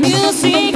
Music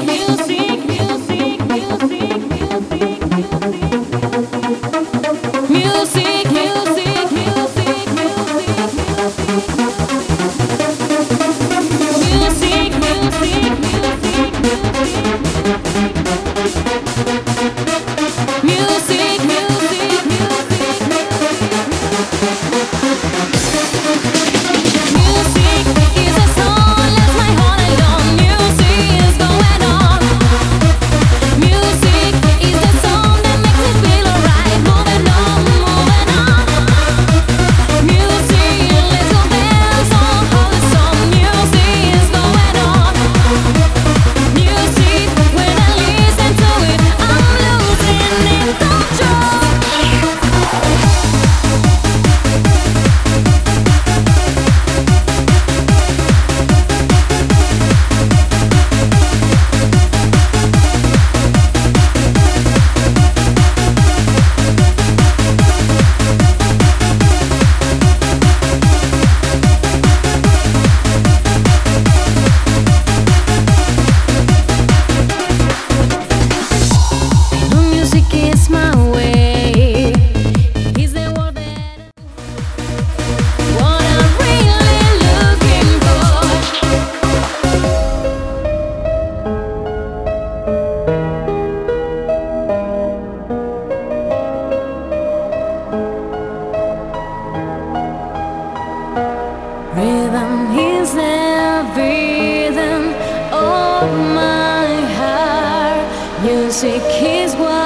is what